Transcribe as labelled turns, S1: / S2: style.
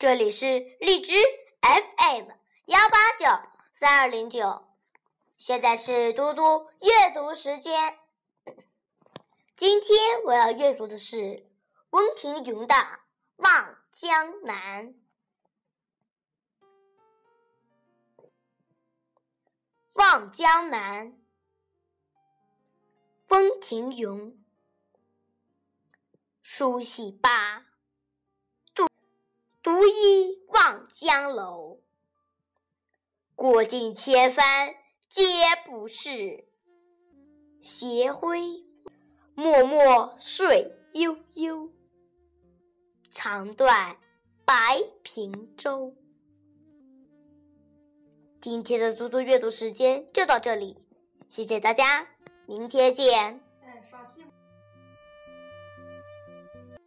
S1: 这里是荔枝 FM 幺八九三二零九，现在是嘟嘟阅读时间。今天我要阅读的是温庭筠的《望江南》。《望江南》，温庭筠。梳洗罢，江楼。过尽千帆皆不是，斜晖脉脉水悠悠。长断白苹洲。今天的嘟嘟阅读时间就到这里，谢谢大家，明天见。哎，